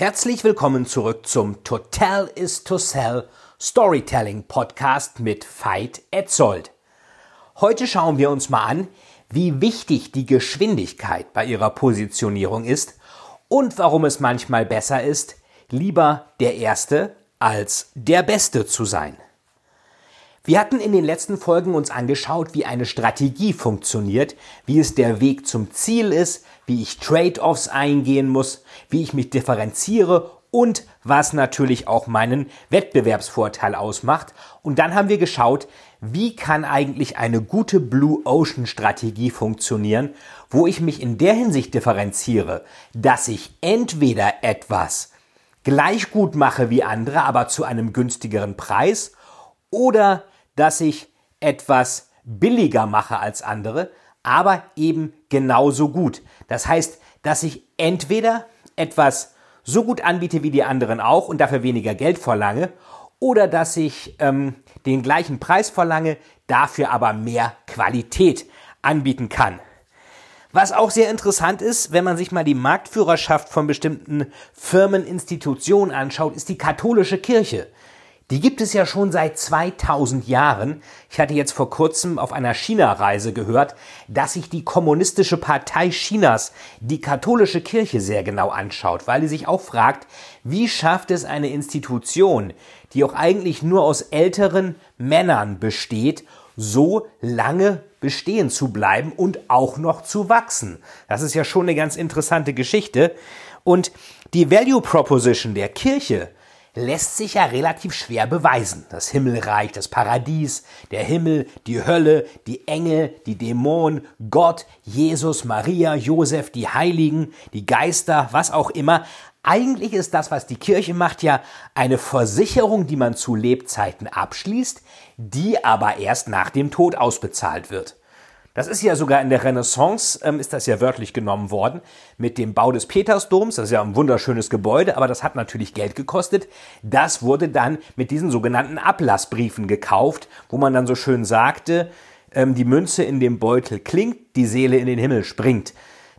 Herzlich willkommen zurück zum Total is to Sell Storytelling Podcast mit Veit Etzold. Heute schauen wir uns mal an, wie wichtig die Geschwindigkeit bei Ihrer Positionierung ist und warum es manchmal besser ist, lieber der Erste als der Beste zu sein. Wir hatten in den letzten Folgen uns angeschaut, wie eine Strategie funktioniert, wie es der Weg zum Ziel ist, wie ich Trade-offs eingehen muss, wie ich mich differenziere und was natürlich auch meinen Wettbewerbsvorteil ausmacht. Und dann haben wir geschaut, wie kann eigentlich eine gute Blue Ocean Strategie funktionieren, wo ich mich in der Hinsicht differenziere, dass ich entweder etwas gleich gut mache wie andere, aber zu einem günstigeren Preis, oder dass ich etwas billiger mache als andere, aber eben genauso gut. Das heißt, dass ich entweder etwas so gut anbiete wie die anderen auch und dafür weniger Geld verlange, oder dass ich ähm, den gleichen Preis verlange, dafür aber mehr Qualität anbieten kann. Was auch sehr interessant ist, wenn man sich mal die Marktführerschaft von bestimmten Firmen, Institutionen anschaut, ist die katholische Kirche. Die gibt es ja schon seit 2000 Jahren. Ich hatte jetzt vor kurzem auf einer China-Reise gehört, dass sich die Kommunistische Partei Chinas die katholische Kirche sehr genau anschaut, weil sie sich auch fragt, wie schafft es eine Institution, die auch eigentlich nur aus älteren Männern besteht, so lange bestehen zu bleiben und auch noch zu wachsen. Das ist ja schon eine ganz interessante Geschichte. Und die Value Proposition der Kirche lässt sich ja relativ schwer beweisen. Das Himmelreich, das Paradies, der Himmel, die Hölle, die Engel, die Dämonen, Gott, Jesus, Maria, Josef, die Heiligen, die Geister, was auch immer. Eigentlich ist das, was die Kirche macht, ja eine Versicherung, die man zu Lebzeiten abschließt, die aber erst nach dem Tod ausbezahlt wird. Das ist ja sogar in der Renaissance, ähm, ist das ja wörtlich genommen worden, mit dem Bau des Petersdoms. Das ist ja ein wunderschönes Gebäude, aber das hat natürlich Geld gekostet. Das wurde dann mit diesen sogenannten Ablassbriefen gekauft, wo man dann so schön sagte, ähm, die Münze in dem Beutel klingt, die Seele in den Himmel springt.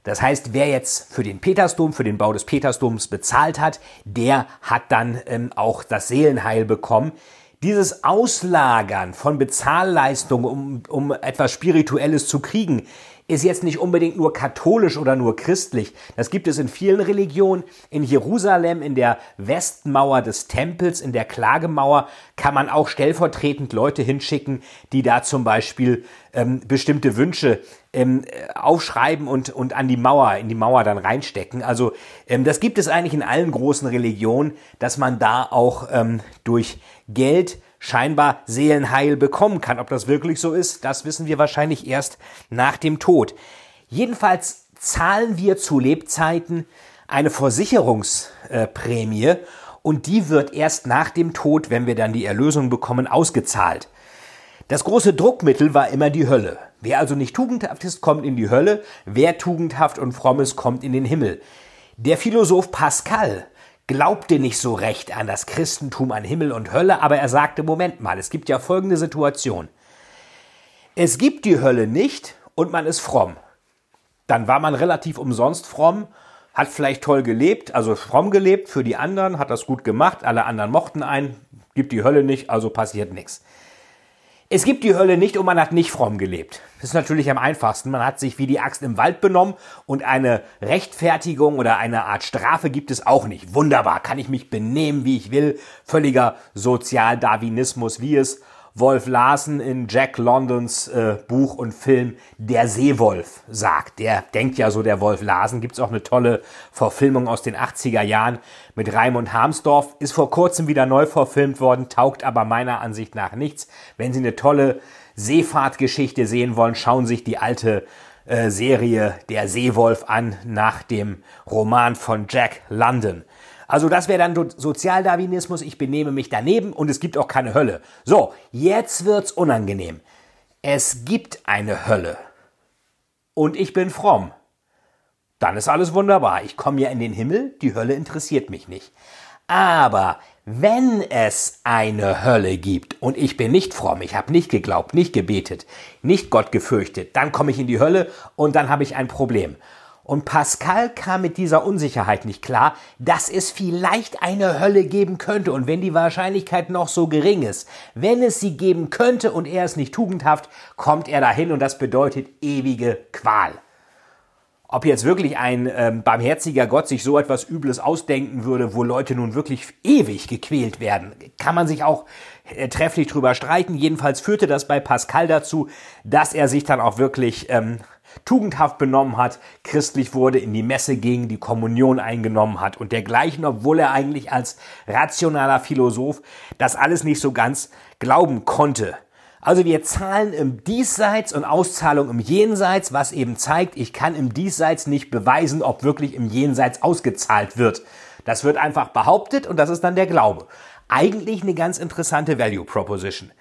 Das heißt, wer jetzt für den Petersdom, für den Bau des Petersdoms bezahlt hat, der hat dann ähm, auch das Seelenheil bekommen. Dieses Auslagern von Bezahlleistungen, um, um etwas Spirituelles zu kriegen, ist jetzt nicht unbedingt nur katholisch oder nur christlich. Das gibt es in vielen Religionen. In Jerusalem, in der Westmauer des Tempels, in der Klagemauer, kann man auch stellvertretend Leute hinschicken, die da zum Beispiel ähm, bestimmte Wünsche ähm, aufschreiben und, und an die Mauer, in die Mauer dann reinstecken. Also ähm, das gibt es eigentlich in allen großen Religionen, dass man da auch ähm, durch Geld scheinbar Seelenheil bekommen kann. Ob das wirklich so ist, das wissen wir wahrscheinlich erst nach dem Tod. Jedenfalls zahlen wir zu Lebzeiten eine Versicherungsprämie und die wird erst nach dem Tod, wenn wir dann die Erlösung bekommen, ausgezahlt. Das große Druckmittel war immer die Hölle. Wer also nicht tugendhaft ist, kommt in die Hölle, wer tugendhaft und fromm ist, kommt in den Himmel. Der Philosoph Pascal glaubte nicht so recht an das Christentum, an Himmel und Hölle, aber er sagte, Moment mal, es gibt ja folgende Situation. Es gibt die Hölle nicht und man ist fromm. Dann war man relativ umsonst fromm, hat vielleicht toll gelebt, also fromm gelebt für die anderen, hat das gut gemacht, alle anderen mochten einen, gibt die Hölle nicht, also passiert nichts. Es gibt die Hölle nicht und man hat nicht fromm gelebt. Das ist natürlich am einfachsten. Man hat sich wie die Axt im Wald benommen und eine Rechtfertigung oder eine Art Strafe gibt es auch nicht. Wunderbar, kann ich mich benehmen, wie ich will. Völliger Sozialdarwinismus, wie es Wolf Larsen in Jack Londons äh, Buch und Film Der Seewolf sagt. Der denkt ja so, der Wolf Larsen. Gibt's auch eine tolle Verfilmung aus den 80er Jahren mit Raimund Harmsdorf. Ist vor kurzem wieder neu verfilmt worden, taugt aber meiner Ansicht nach nichts. Wenn Sie eine tolle Seefahrtgeschichte sehen wollen, schauen sich die alte äh, Serie Der Seewolf an nach dem Roman von Jack London. Also das wäre dann Sozialdarwinismus, ich benehme mich daneben und es gibt auch keine Hölle. So, jetzt wird's unangenehm. Es gibt eine Hölle. Und ich bin fromm. Dann ist alles wunderbar. Ich komme ja in den Himmel, die Hölle interessiert mich nicht. Aber wenn es eine Hölle gibt und ich bin nicht fromm, ich habe nicht geglaubt, nicht gebetet, nicht Gott gefürchtet, dann komme ich in die Hölle und dann habe ich ein Problem. Und Pascal kam mit dieser Unsicherheit nicht klar, dass es vielleicht eine Hölle geben könnte. Und wenn die Wahrscheinlichkeit noch so gering ist, wenn es sie geben könnte und er ist nicht tugendhaft, kommt er dahin und das bedeutet ewige Qual. Ob jetzt wirklich ein ähm, barmherziger Gott sich so etwas Übles ausdenken würde, wo Leute nun wirklich ewig gequält werden, kann man sich auch äh, trefflich drüber streiten. Jedenfalls führte das bei Pascal dazu, dass er sich dann auch wirklich ähm, tugendhaft benommen hat, christlich wurde, in die Messe ging, die Kommunion eingenommen hat und dergleichen, obwohl er eigentlich als rationaler Philosoph das alles nicht so ganz glauben konnte. Also wir zahlen im Diesseits und Auszahlung im Jenseits, was eben zeigt, ich kann im Diesseits nicht beweisen, ob wirklich im Jenseits ausgezahlt wird. Das wird einfach behauptet und das ist dann der Glaube. Eigentlich eine ganz interessante Value Proposition.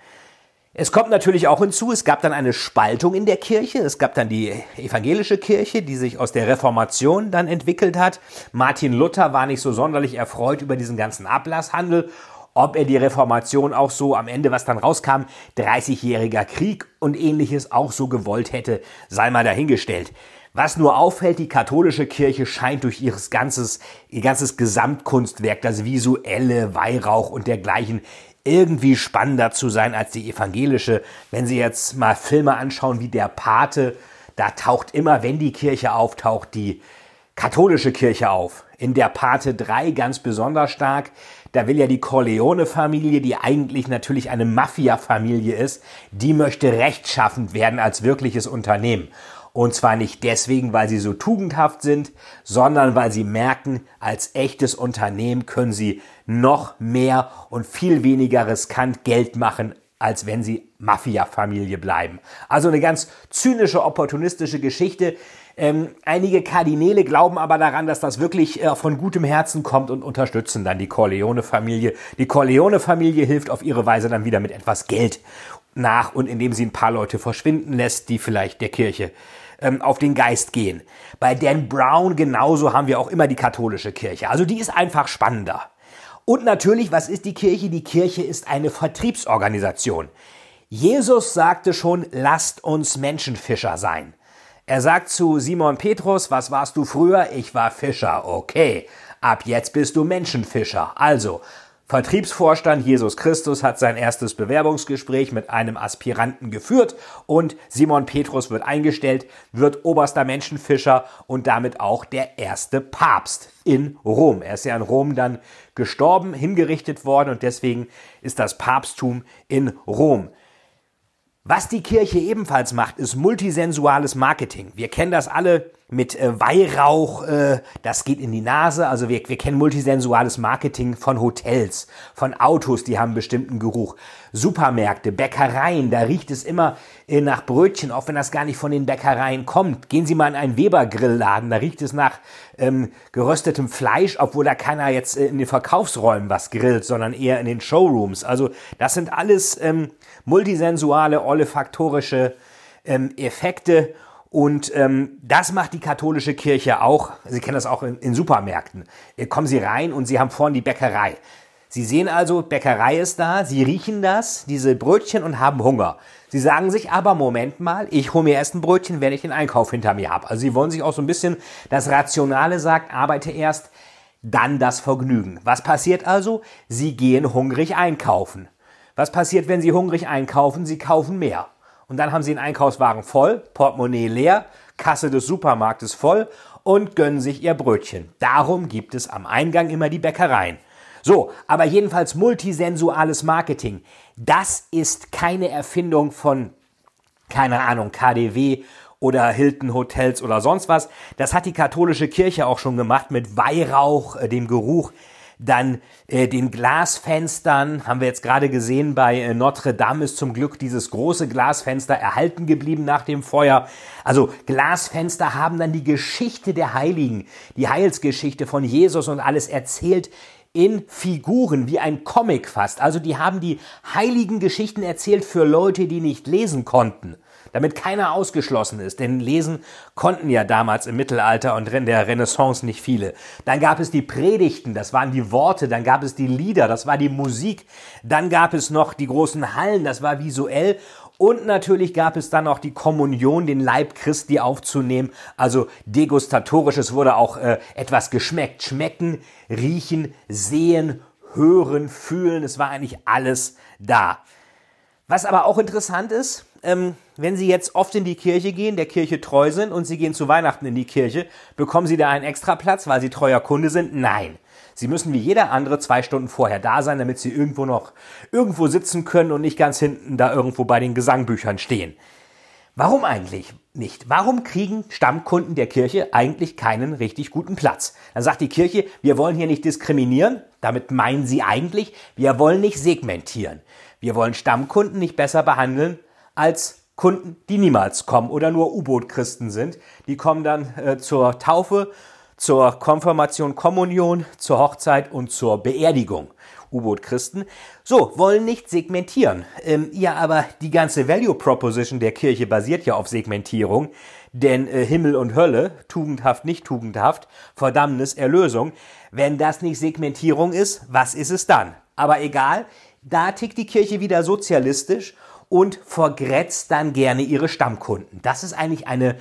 Es kommt natürlich auch hinzu, es gab dann eine Spaltung in der Kirche. Es gab dann die evangelische Kirche, die sich aus der Reformation dann entwickelt hat. Martin Luther war nicht so sonderlich erfreut über diesen ganzen Ablasshandel ob er die Reformation auch so am Ende, was dann rauskam, 30-jähriger Krieg und ähnliches auch so gewollt hätte, sei mal dahingestellt. Was nur auffällt, die katholische Kirche scheint durch ihres ganzes, ihr ganzes Gesamtkunstwerk, das visuelle, Weihrauch und dergleichen, irgendwie spannender zu sein als die evangelische. Wenn Sie jetzt mal Filme anschauen wie der Pate, da taucht immer, wenn die Kirche auftaucht, die katholische Kirche auf. In der Pate 3 ganz besonders stark. Da will ja die Corleone-Familie, die eigentlich natürlich eine Mafia-Familie ist, die möchte rechtschaffend werden als wirkliches Unternehmen. Und zwar nicht deswegen, weil sie so tugendhaft sind, sondern weil sie merken, als echtes Unternehmen können sie noch mehr und viel weniger riskant Geld machen, als wenn sie Mafia-Familie bleiben. Also eine ganz zynische, opportunistische Geschichte, ähm, einige Kardinäle glauben aber daran, dass das wirklich äh, von gutem Herzen kommt und unterstützen dann die Corleone-Familie. Die Corleone-Familie hilft auf ihre Weise dann wieder mit etwas Geld nach und indem sie ein paar Leute verschwinden lässt, die vielleicht der Kirche ähm, auf den Geist gehen. Bei Dan Brown genauso haben wir auch immer die katholische Kirche. Also die ist einfach spannender. Und natürlich, was ist die Kirche? Die Kirche ist eine Vertriebsorganisation. Jesus sagte schon, lasst uns Menschenfischer sein. Er sagt zu Simon Petrus, was warst du früher? Ich war Fischer. Okay, ab jetzt bist du Menschenfischer. Also, Vertriebsvorstand Jesus Christus hat sein erstes Bewerbungsgespräch mit einem Aspiranten geführt und Simon Petrus wird eingestellt, wird oberster Menschenfischer und damit auch der erste Papst in Rom. Er ist ja in Rom dann gestorben, hingerichtet worden und deswegen ist das Papsttum in Rom. Was die Kirche ebenfalls macht, ist multisensuales Marketing. Wir kennen das alle mit äh, Weihrauch, äh, das geht in die Nase. Also wir, wir kennen multisensuales Marketing von Hotels, von Autos, die haben bestimmten Geruch. Supermärkte, Bäckereien, da riecht es immer nach Brötchen, auch wenn das gar nicht von den Bäckereien kommt. Gehen Sie mal in einen Weber-Grillladen, da riecht es nach ähm, geröstetem Fleisch, obwohl da keiner jetzt äh, in den Verkaufsräumen was grillt, sondern eher in den Showrooms. Also das sind alles... Ähm, multisensuale, olfaktorische ähm, Effekte. Und ähm, das macht die katholische Kirche auch. Sie kennen das auch in, in Supermärkten. Hier kommen Sie rein und Sie haben vorne die Bäckerei. Sie sehen also, Bäckerei ist da, Sie riechen das, diese Brötchen und haben Hunger. Sie sagen sich aber, Moment mal, ich hole mir erst ein Brötchen, wenn ich den Einkauf hinter mir habe. Also Sie wollen sich auch so ein bisschen, das Rationale sagt, arbeite erst, dann das Vergnügen. Was passiert also? Sie gehen hungrig einkaufen. Was passiert, wenn Sie hungrig einkaufen? Sie kaufen mehr. Und dann haben Sie einen Einkaufswagen voll, Portemonnaie leer, Kasse des Supermarktes voll und gönnen sich Ihr Brötchen. Darum gibt es am Eingang immer die Bäckereien. So, aber jedenfalls multisensuales Marketing. Das ist keine Erfindung von, keine Ahnung, KDW oder Hilton Hotels oder sonst was. Das hat die katholische Kirche auch schon gemacht mit Weihrauch, äh, dem Geruch dann äh, den Glasfenstern, haben wir jetzt gerade gesehen, bei äh, Notre Dame ist zum Glück dieses große Glasfenster erhalten geblieben nach dem Feuer. Also Glasfenster haben dann die Geschichte der Heiligen, die Heilsgeschichte von Jesus und alles erzählt in Figuren, wie ein Comic fast. Also die haben die heiligen Geschichten erzählt für Leute, die nicht lesen konnten damit keiner ausgeschlossen ist, denn lesen konnten ja damals im Mittelalter und in der Renaissance nicht viele. Dann gab es die Predigten, das waren die Worte, dann gab es die Lieder, das war die Musik, dann gab es noch die großen Hallen, das war visuell und natürlich gab es dann auch die Kommunion, den Leib Christi aufzunehmen, also degustatorisch, es wurde auch äh, etwas geschmeckt, schmecken, riechen, sehen, hören, fühlen, es war eigentlich alles da. Was aber auch interessant ist, ähm, wenn Sie jetzt oft in die Kirche gehen, der Kirche treu sind und Sie gehen zu Weihnachten in die Kirche, bekommen Sie da einen extra Platz, weil Sie treuer Kunde sind? Nein. Sie müssen wie jeder andere zwei Stunden vorher da sein, damit Sie irgendwo noch irgendwo sitzen können und nicht ganz hinten da irgendwo bei den Gesangbüchern stehen. Warum eigentlich nicht? Warum kriegen Stammkunden der Kirche eigentlich keinen richtig guten Platz? Dann sagt die Kirche, wir wollen hier nicht diskriminieren. Damit meinen sie eigentlich, wir wollen nicht segmentieren. Wir wollen Stammkunden nicht besser behandeln als Kunden, die niemals kommen oder nur U-Boot-Christen sind. Die kommen dann äh, zur Taufe, zur Konfirmation, Kommunion, zur Hochzeit und zur Beerdigung. U-Boot-Christen. So, wollen nicht segmentieren. Ähm, ja, aber die ganze Value Proposition der Kirche basiert ja auf Segmentierung. Denn äh, Himmel und Hölle, tugendhaft, nicht tugendhaft, Verdammnis, Erlösung. Wenn das nicht Segmentierung ist, was ist es dann? Aber egal, da tickt die Kirche wieder sozialistisch und vergrätzt dann gerne ihre Stammkunden. Das ist eigentlich eine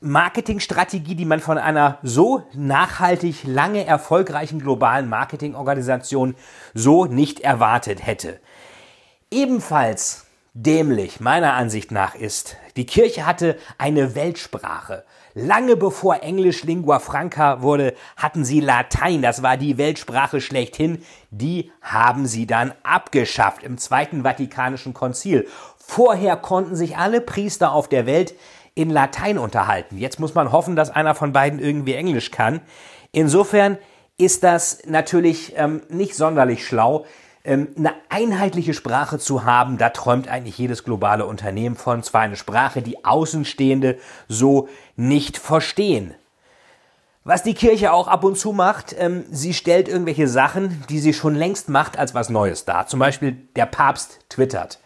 Marketingstrategie, die man von einer so nachhaltig lange erfolgreichen globalen Marketingorganisation so nicht erwartet hätte. Ebenfalls dämlich meiner Ansicht nach ist, die Kirche hatte eine Weltsprache. Lange bevor Englisch Lingua Franca wurde, hatten sie Latein, das war die Weltsprache schlechthin. Die haben sie dann abgeschafft im Zweiten Vatikanischen Konzil. Vorher konnten sich alle Priester auf der Welt in Latein unterhalten. Jetzt muss man hoffen, dass einer von beiden irgendwie Englisch kann. Insofern ist das natürlich ähm, nicht sonderlich schlau. Ähm, eine einheitliche Sprache zu haben, da träumt eigentlich jedes globale Unternehmen von. Zwar eine Sprache, die Außenstehende so nicht verstehen. Was die Kirche auch ab und zu macht, ähm, sie stellt irgendwelche Sachen, die sie schon längst macht, als was Neues dar. Zum Beispiel der Papst twittert.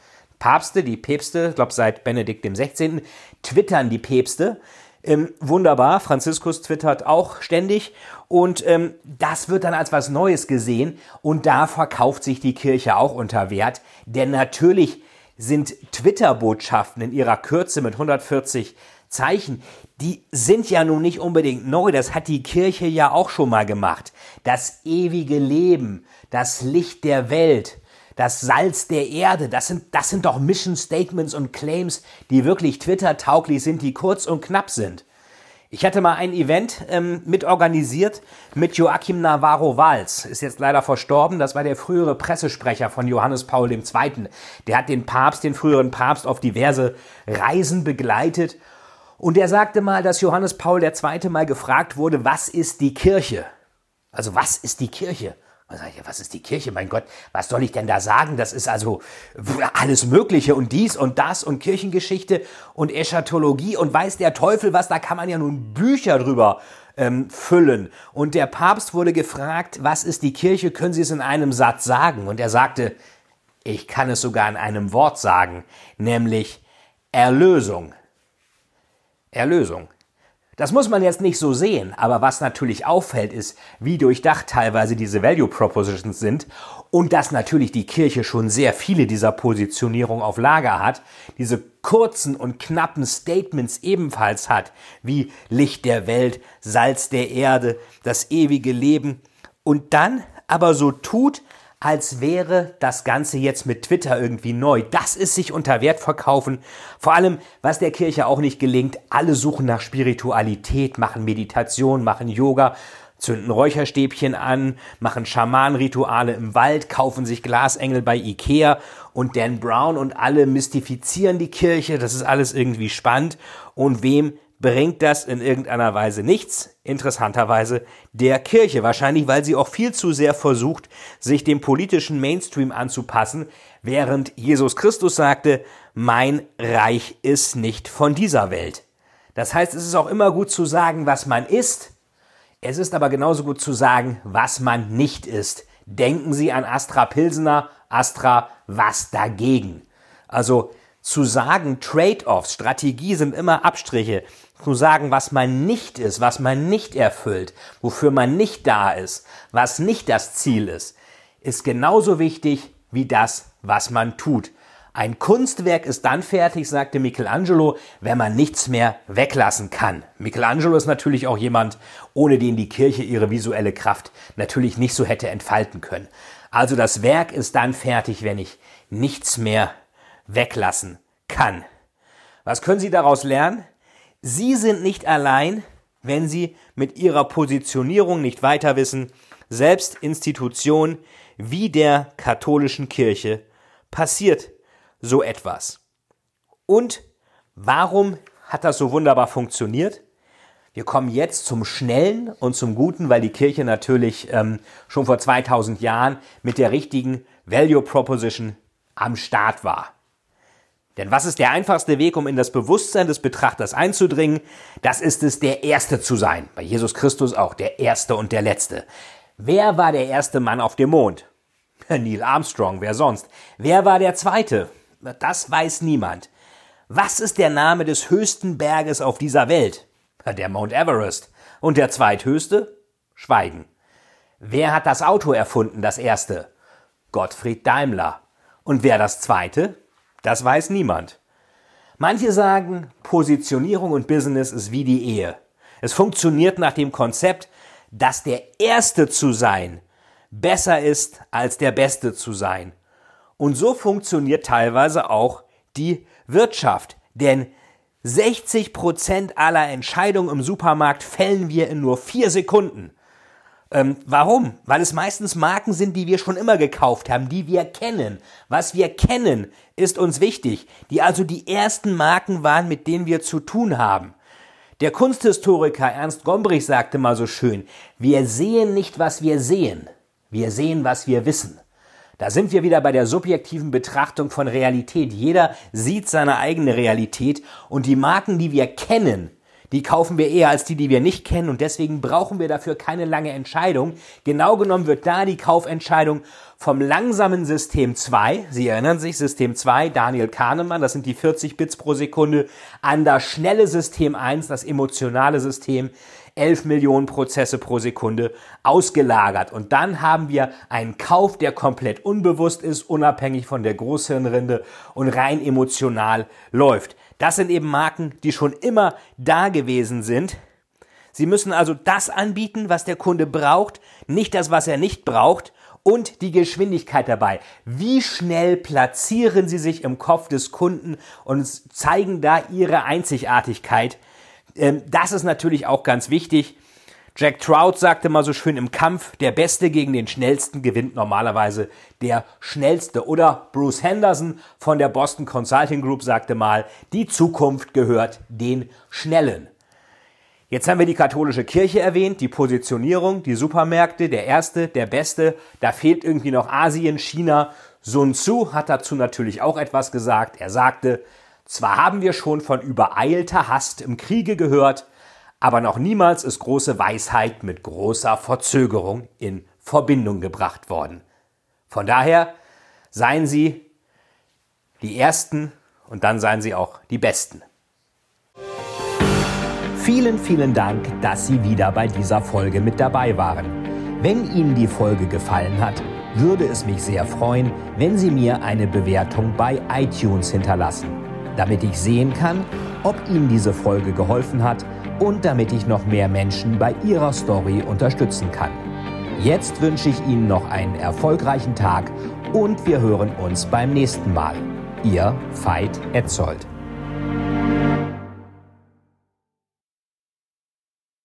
Papste, die Päpste, ich glaube seit Benedikt dem 16., twittern die Päpste. Ähm, wunderbar, Franziskus twittert auch ständig und ähm, das wird dann als was Neues gesehen und da verkauft sich die Kirche auch unter Wert, denn natürlich sind Twitter-Botschaften in ihrer Kürze mit 140 Zeichen, die sind ja nun nicht unbedingt neu, das hat die Kirche ja auch schon mal gemacht. Das ewige Leben, das Licht der Welt, das Salz der Erde, das sind, das sind doch Mission Statements und Claims, die wirklich Twitter-tauglich sind, die kurz und knapp sind. Ich hatte mal ein Event ähm, mitorganisiert mit Joachim Navarro Valls. Ist jetzt leider verstorben. Das war der frühere Pressesprecher von Johannes Paul II. Der hat den Papst, den früheren Papst, auf diverse Reisen begleitet. Und der sagte mal, dass Johannes Paul II. mal gefragt wurde, was ist die Kirche? Also was ist die Kirche? Und sag ich, was ist die Kirche? Mein Gott, was soll ich denn da sagen? Das ist also alles Mögliche und dies und das und Kirchengeschichte und Eschatologie und weiß der Teufel was, da kann man ja nun Bücher drüber ähm, füllen. Und der Papst wurde gefragt, was ist die Kirche? Können Sie es in einem Satz sagen? Und er sagte, ich kann es sogar in einem Wort sagen, nämlich Erlösung. Erlösung. Das muss man jetzt nicht so sehen, aber was natürlich auffällt, ist, wie durchdacht teilweise diese Value Propositions sind und dass natürlich die Kirche schon sehr viele dieser Positionierungen auf Lager hat, diese kurzen und knappen Statements ebenfalls hat, wie Licht der Welt, Salz der Erde, das ewige Leben und dann aber so tut, als wäre das Ganze jetzt mit Twitter irgendwie neu. Das ist sich unter Wert verkaufen. Vor allem, was der Kirche auch nicht gelingt, alle suchen nach Spiritualität, machen Meditation, machen Yoga, zünden Räucherstäbchen an, machen Schamanrituale im Wald, kaufen sich Glasengel bei Ikea und Dan Brown und alle mystifizieren die Kirche. Das ist alles irgendwie spannend. Und wem bringt das in irgendeiner Weise nichts, interessanterweise der Kirche, wahrscheinlich weil sie auch viel zu sehr versucht, sich dem politischen Mainstream anzupassen, während Jesus Christus sagte, mein Reich ist nicht von dieser Welt. Das heißt, es ist auch immer gut zu sagen, was man ist, es ist aber genauso gut zu sagen, was man nicht ist. Denken Sie an Astra Pilsener, Astra, was dagegen? Also zu sagen, Trade-offs, Strategie sind immer Abstriche. Zu sagen, was man nicht ist, was man nicht erfüllt, wofür man nicht da ist, was nicht das Ziel ist, ist genauso wichtig wie das, was man tut. Ein Kunstwerk ist dann fertig, sagte Michelangelo, wenn man nichts mehr weglassen kann. Michelangelo ist natürlich auch jemand, ohne den die Kirche ihre visuelle Kraft natürlich nicht so hätte entfalten können. Also das Werk ist dann fertig, wenn ich nichts mehr weglassen kann. Was können Sie daraus lernen? Sie sind nicht allein, wenn Sie mit Ihrer Positionierung nicht weiter wissen. Selbst Institutionen wie der katholischen Kirche passiert so etwas. Und warum hat das so wunderbar funktioniert? Wir kommen jetzt zum Schnellen und zum Guten, weil die Kirche natürlich ähm, schon vor 2000 Jahren mit der richtigen Value Proposition am Start war. Denn was ist der einfachste Weg, um in das Bewusstsein des Betrachters einzudringen? Das ist es, der Erste zu sein. Bei Jesus Christus auch der Erste und der Letzte. Wer war der erste Mann auf dem Mond? Neil Armstrong, wer sonst? Wer war der Zweite? Das weiß niemand. Was ist der Name des höchsten Berges auf dieser Welt? Der Mount Everest. Und der zweithöchste? Schweigen. Wer hat das Auto erfunden, das erste? Gottfried Daimler. Und wer das zweite? Das weiß niemand. Manche sagen, Positionierung und Business ist wie die Ehe. Es funktioniert nach dem Konzept, dass der Erste zu sein besser ist als der Beste zu sein. Und so funktioniert teilweise auch die Wirtschaft. Denn 60 Prozent aller Entscheidungen im Supermarkt fällen wir in nur vier Sekunden. Ähm, warum? Weil es meistens Marken sind, die wir schon immer gekauft haben, die wir kennen. Was wir kennen, ist uns wichtig. Die also die ersten Marken waren, mit denen wir zu tun haben. Der Kunsthistoriker Ernst Gombrich sagte mal so schön, wir sehen nicht, was wir sehen. Wir sehen, was wir wissen. Da sind wir wieder bei der subjektiven Betrachtung von Realität. Jeder sieht seine eigene Realität und die Marken, die wir kennen, die kaufen wir eher als die, die wir nicht kennen und deswegen brauchen wir dafür keine lange Entscheidung. Genau genommen wird da die Kaufentscheidung vom langsamen System 2, Sie erinnern sich, System 2, Daniel Kahnemann, das sind die 40 Bits pro Sekunde, an das schnelle System 1, das emotionale System, 11 Millionen Prozesse pro Sekunde ausgelagert. Und dann haben wir einen Kauf, der komplett unbewusst ist, unabhängig von der Großhirnrinde und rein emotional läuft. Das sind eben Marken, die schon immer da gewesen sind. Sie müssen also das anbieten, was der Kunde braucht, nicht das, was er nicht braucht und die Geschwindigkeit dabei. Wie schnell platzieren Sie sich im Kopf des Kunden und zeigen da Ihre Einzigartigkeit ähm, das ist natürlich auch ganz wichtig. Jack Trout sagte mal so schön im Kampf, der Beste gegen den Schnellsten gewinnt normalerweise der Schnellste. Oder Bruce Henderson von der Boston Consulting Group sagte mal, die Zukunft gehört den Schnellen. Jetzt haben wir die katholische Kirche erwähnt, die Positionierung, die Supermärkte, der Erste, der Beste. Da fehlt irgendwie noch Asien, China. Sun Tzu hat dazu natürlich auch etwas gesagt. Er sagte, zwar haben wir schon von übereilter Hast im Kriege gehört, aber noch niemals ist große Weisheit mit großer Verzögerung in Verbindung gebracht worden. Von daher seien Sie die Ersten und dann seien Sie auch die Besten. Vielen, vielen Dank, dass Sie wieder bei dieser Folge mit dabei waren. Wenn Ihnen die Folge gefallen hat, würde es mich sehr freuen, wenn Sie mir eine Bewertung bei iTunes hinterlassen damit ich sehen kann, ob Ihnen diese Folge geholfen hat und damit ich noch mehr Menschen bei ihrer Story unterstützen kann. Jetzt wünsche ich Ihnen noch einen erfolgreichen Tag und wir hören uns beim nächsten Mal. Ihr Veit Etzold.